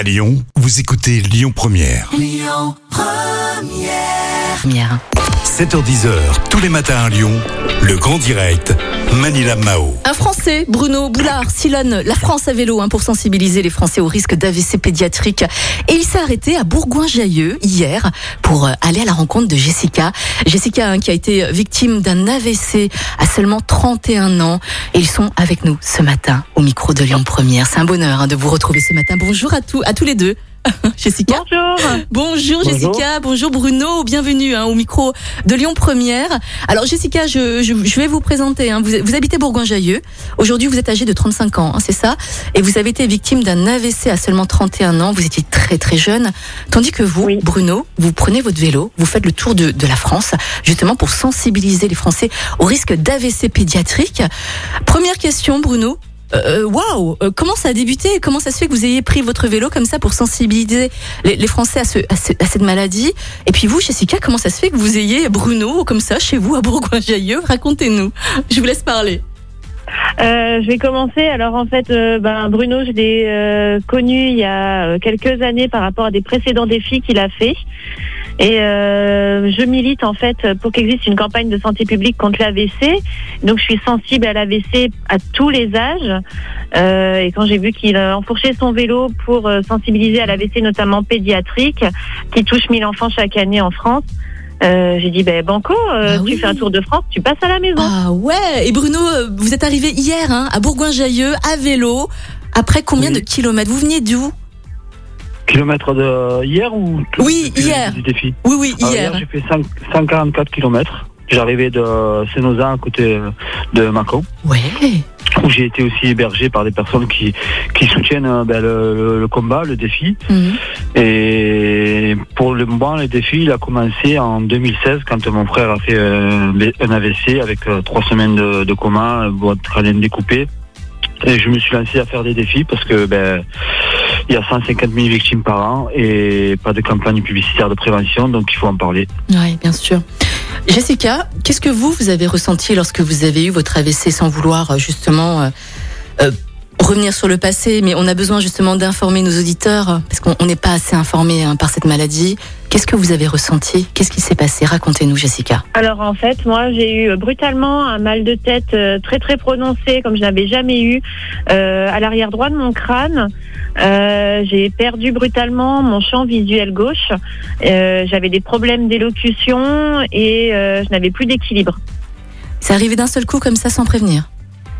À Lyon, vous écoutez Lyon Première. Première. 7h10h, tous les matins à Lyon, le grand direct, Manila Mao. Un Bruno Boulard, sillonne la France à vélo hein, pour sensibiliser les Français au risque d'AVC pédiatrique. Et il s'est arrêté à Bourgoin-Jailleux hier pour euh, aller à la rencontre de Jessica. Jessica hein, qui a été victime d'un AVC à seulement 31 ans. Et ils sont avec nous ce matin au micro de Lyon Première. C'est un bonheur hein, de vous retrouver ce matin. Bonjour à tous, à tous les deux. Jessica. Bonjour. Bonjour Jessica, bonjour Bruno, bienvenue hein, au micro de Lyon Première. Alors Jessica, je, je, je vais vous présenter. Hein. Vous, vous, habitez Bourgoin-Jailleux. Aujourd'hui, vous êtes âgée de 35 ans, hein, c'est ça? Et vous avez été victime d'un AVC à seulement 31 ans. Vous étiez très très jeune. Tandis que vous, Oui. Bruno, vous prenez votre vélo, vous faites le tour de, de la France, justement pour sensibiliser les Français au risque d'AVC pédiatrique. Première question, Bruno. Euh, Waouh Euh, Comment ça a débuté Comment ça se fait que vous ayez pris votre vélo comme ça pour sensibiliser les, Français à, ce, à, ce- à cette maladie Et puis vous, Jessica, comment ça se fait que vous ayez Bruno comme ça chez vous à Bourgoin-Jailleux? Racontez-nous. Je vous laisse parler. Euh, je vais commencer. Alors en fait, euh, ben, Bruno, je l'ai euh, connu il y a euh, quelques années par rapport à des précédents défis qu'il a fait. Et euh, je milite en fait pour qu'il existe une campagne de santé publique contre l'AVC. Donc je suis sensible à l'AVC à tous les âges. Euh, et quand j'ai vu qu'il euh, enfourchait son vélo pour euh, sensibiliser à l'AVC notamment pédiatrique, qui touche 1000 enfants chaque année en France, euh, j'ai dit ben banco, euh, Ah oui. tu fais un tour de France, tu passes à la maison. Ah ouais Et Bruno, vous êtes arrivé hier hein, à Bourgoin-Jailleux à vélo. Après combien Oui. de kilomètres? Vous veniez d'où? Kilomètres de hier ou Oui, hier. Du défi. Oui, oui, Alors, hier. j'ai fait 5 144 kilomètres. J'arrivais de Sénosin à côté de Mâcon, Ouais. où j'ai été aussi hébergé par des personnes qui, qui soutiennent euh, ben, le, le- combat, le défi. Mhm. Et pour le moment, le défi, il a commencé en 2016 quand mon frère a fait euh, un AVC avec euh, trois semaines de, de coma, boîte crânienne découpée. Et je me suis lancé à faire des défis parce que ben il y a 150 000 victimes par an et pas de campagne publicitaire de prévention, donc il faut en parler. Oui, bien sûr. Jessica, qu'est-ce que vous, vous avez ressenti lorsque vous avez eu votre AVC sans vouloir euh, justement euh, euh, revenir sur le passé, mais on a besoin justement d'informer nos auditeurs parce qu'on on n'est pas assez informé hein, par cette maladie. Qu'est-ce que vous avez ressenti? Qu'est-ce qui s'est passé? Racontez-nous, Jessica. Alors en fait, moi j'ai eu brutalement un mal de tête euh, très très prononcé comme je n'avais jamais eu euh, à l'arrière droit de mon crâne. Euh, j'ai perdu brutalement mon champ visuel gauche. J'avais des problèmes d'élocution et je n'avais plus d'équilibre. C'est arrivé d'un seul coup comme ça sans prévenir?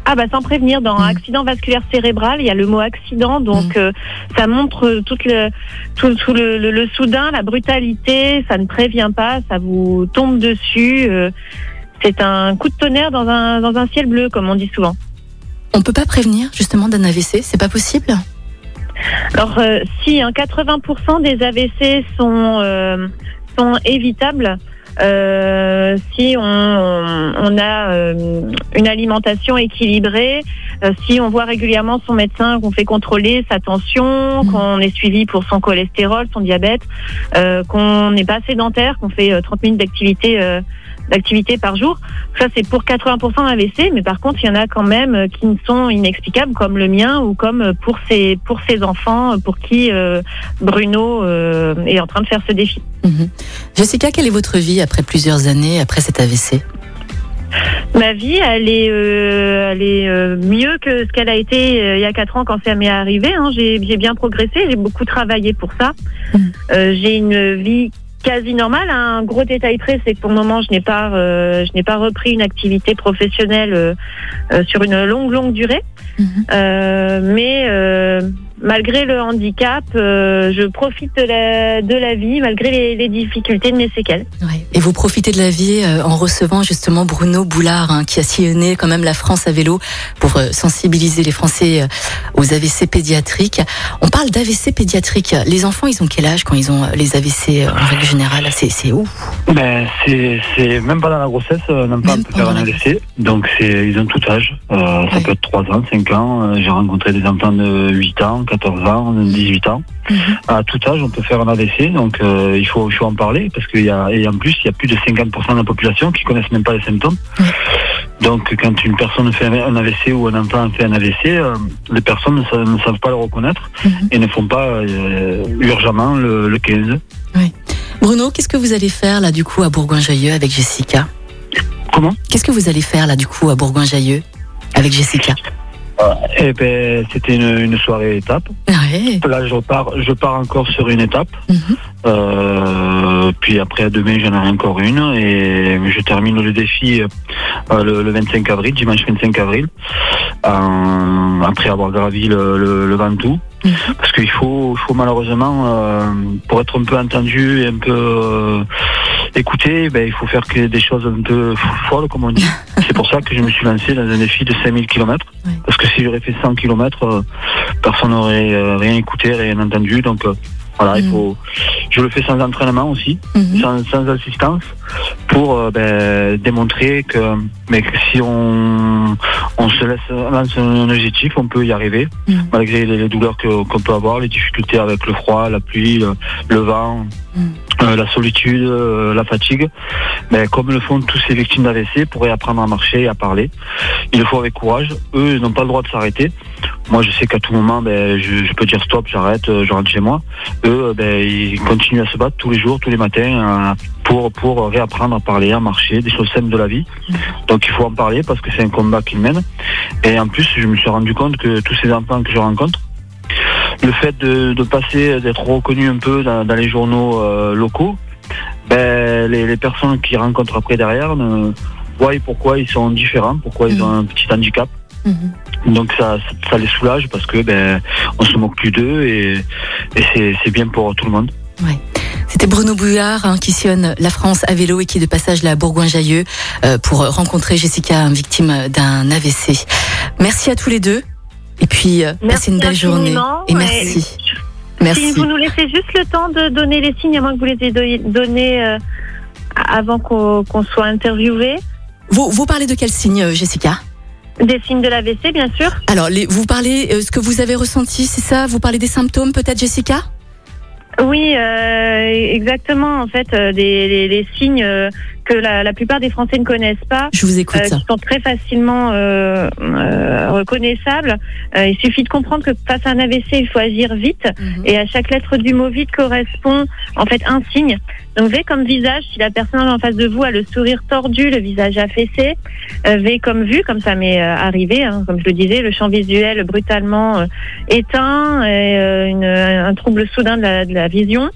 Ah bah sans prévenir, dans Mm. accident vasculaire cérébral, il y a le mot accident, donc euh, ça montre euh, toute le, tout, tout le, le- le soudain, la brutalité, ça ne prévient pas, ça vous tombe dessus. euh, c'est un coup de tonnerre dans un, dans un ciel bleu, comme on dit souvent. On peut pas prévenir justement d'un AVC, c'est pas possible? Alors euh, si hein, 80% des AVC sont, euh, sont évitables, euh, si on, on a euh, une alimentation équilibrée, euh, si on voit régulièrement son médecin, qu'on fait contrôler sa tension, Mhm. qu'on est suivi pour son cholestérol, son diabète, euh, qu'on n'est pas sédentaire, qu'on fait euh, 30 minutes d'activité euh, d'activité par jour. Ça, c'est pour 80% d'AVC, mais par contre, il y en a quand même euh, qui ne sont inexplicables, comme le mien ou comme euh, pour ces, pour ces enfants euh, pour qui euh, Bruno euh, est en train de faire ce défi. Mhm. Jessica, quelle est votre vie après plusieurs années après cet AVC Ma vie, elle est, euh, elle est euh, mieux que ce qu'elle a été euh, il y a quatre ans quand ça m'est arrivé. Hein. J'ai bien progressé, j'ai beaucoup travaillé pour ça. Mhm. J'ai une vie quasi normale. Un gros détail près, c'est que pour le moment, je n'ai pas, euh, je n'ai pas repris une activité professionnelle euh, euh, sur une longue, longue durée. Mhm. Euh, mais euh, malgré le handicap, euh, je profite de la, de la vie malgré les, les difficultés de mes séquelles. Ouais. Et vous profitez de la vie euh, en recevant justement Bruno Boulard, hein, qui a sillonné quand même la France à vélo pour euh, sensibiliser les Français euh, aux AVC pédiatriques. On parle d'AVC pédiatriques. Les enfants, ils ont quel âge quand ils ont les AVC euh, en règle générale? C'est c'est ouf. Ben, c'est, c'est même pas dans la grossesse, Même peut faire pendant un AVC. Donc c'est, ils ont tout âge. Euh, Ça peut être 3 ans, 5 ans. J'ai rencontré des enfants de 8 ans, 14 ans, 18 ans. Mhm. À tout âge, on peut faire un AVC. Donc euh, il faut, il faut en parler parce qu'il y a, et en plus, il y a plus de 50% de la population qui connaissent même pas les symptômes. Donc quand une personne fait un AVC ou un enfant fait un AVC, euh, les personnes ne, sa- ne savent pas le reconnaître Mhm. et ne font pas euh, urgemment le, le 15. Bruno, qu'est-ce que vous allez faire là du coup à Bourgoin-Jallieu avec Jessica? Comment? Qu'est-ce que vous allez faire là du coup à Bourgoin-Jallieu avec Jessica? Eh ben, c'était une, une soirée étape. Ouais. Là, je pars, je pars encore sur une étape. Mhm. Euh, puis après, demain, j'en aurai encore une. Et je termine le défi euh, le, le 25 avril, dimanche 25 avril, en- après avoir gravi le, le, le Ventoux. Mhm. Parce qu'il faut, faut malheureusement, euh, pour être un peu entendu et un peu euh, écouté, ben, il faut faire que des choses un peu folles, comme on dit. C'est pour ça que je me suis lancé dans un défi de 5000 km. Parce que si j'aurais fait 100 km, personne n'aurait euh, rien écouté, rien entendu. Donc euh, voilà, il Mhm. faut. Je le fais sans entraînement aussi, Mhm. sans, sans assistance, pour euh, ben, démontrer que, mais que si on, on se laisse lance un objectif, on peut y arriver, Mhm. malgré les, les douleurs qu'on peut avoir, les difficultés avec le froid, la pluie, le, le vent, Mhm. Euh, la solitude, euh, la fatigue. Mais comme le font tous ces victimes d'AVC, pour apprendre à marcher et à parler, il le faut avec courage. Eux, ils n'ont pas le droit de s'arrêter. Moi, je sais qu'à tout moment, ben, je, peux dire stop, j'arrête, euh, je rentre chez moi. Eux, ben, ils continuent à se battre tous les jours, tous les matins, pour, pour réapprendre à parler, à marcher, des choses simples de la vie. Donc, il faut en parler parce que c'est un combat qu'ils mènent. Et en plus, je me suis rendu compte que tous ces enfants que je rencontre, le fait de, de passer, d'être reconnu un peu dans, dans les journaux euh, locaux, ben, les, les personnes qui rencontrent après derrière ne voient pourquoi ils sont différents, pourquoi ils ont un petit handicap. Mhm. Donc ça, ça les soulage parce que ben on se moque plus d'eux et, et c'est, c'est bien pour tout le monde. C'était Bruno Bouillard hein, qui sillonne la France à vélo et qui est de passage là à Bourgoin-Jallieu euh, pour rencontrer Jessica, victime d'un AVC. Merci à tous les deux. Et puis, euh, Merci passez une belle journée. Et et merci. Si Merci. vous nous laissez juste le temps de donner les signes, à moins que vous les ayez do- donnés euh, avant qu'on soit interviewé. Vous, vous parlez de quel signe, euh, Jessica? Des signes de l'AVC, bien sûr. Alors, les, vous parlez euh, ce que vous avez ressenti, c'est ça? Vous parlez des symptômes, peut-être, Jessica? Oui, euh, exactement. En fait, euh, des, les, les signes que la, la plupart des Français ne connaissent pas. Je vous écoute. euh, qui sont très facilement euh, euh, reconnaissables. Euh, il suffit de comprendre que face à un AVC, il faut agir vite. Mhm. Et à chaque lettre du mot vite correspond en fait un signe. Donc V comme visage, si la personne en face de vous a le sourire tordu, le visage affaissé. Euh, v comme vue, comme ça m'est euh, arrivé, hein, comme je le disais, le champ visuel brutalement éteint, et, euh, une- un trouble soudain de la, de la vision.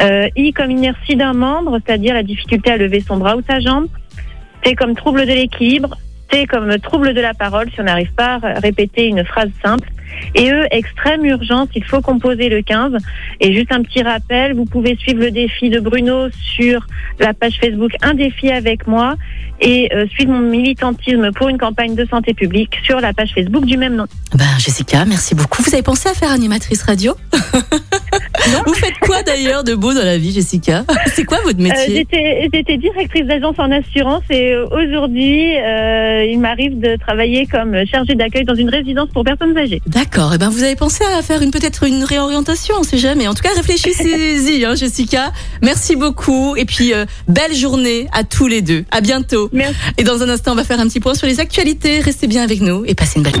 Euh, I comme inertie d'un membre, c'est-à-dire la difficulté à lever son bras ou sa jambe. T comme trouble de l'équilibre. T comme trouble de la parole, si on n'arrive pas à répéter une phrase simple. Et E, extrême urgence, il faut composer le 15. Et juste un petit rappel, vous pouvez suivre le défi de Bruno sur la page Facebook Un défi avec moi et euh, suivre mon militantisme pour une campagne de santé publique sur la page Facebook du même nom. Ben, Jessica, merci beaucoup. Vous avez pensé à faire animatrice radio? Vous faites quoi d'ailleurs de beau dans la vie, Jessica? C'est quoi votre Euh, métier? J'étais j'étais directrice d'agence en assurance et euh, aujourd'hui, euh, il m'arrive de travailler comme chargée d'accueil dans une résidence pour personnes âgées. D'accord. Et ben, vous avez pensé à faire une peut-être une réorientation, on sait jamais. En tout cas, réfléchissez-y, hein, Jessica. Merci beaucoup. Et puis, euh, belle journée à tous les deux. À bientôt. Merci. Et dans un instant, on va faire un petit point sur les actualités. Restez bien avec nous et passez une belle.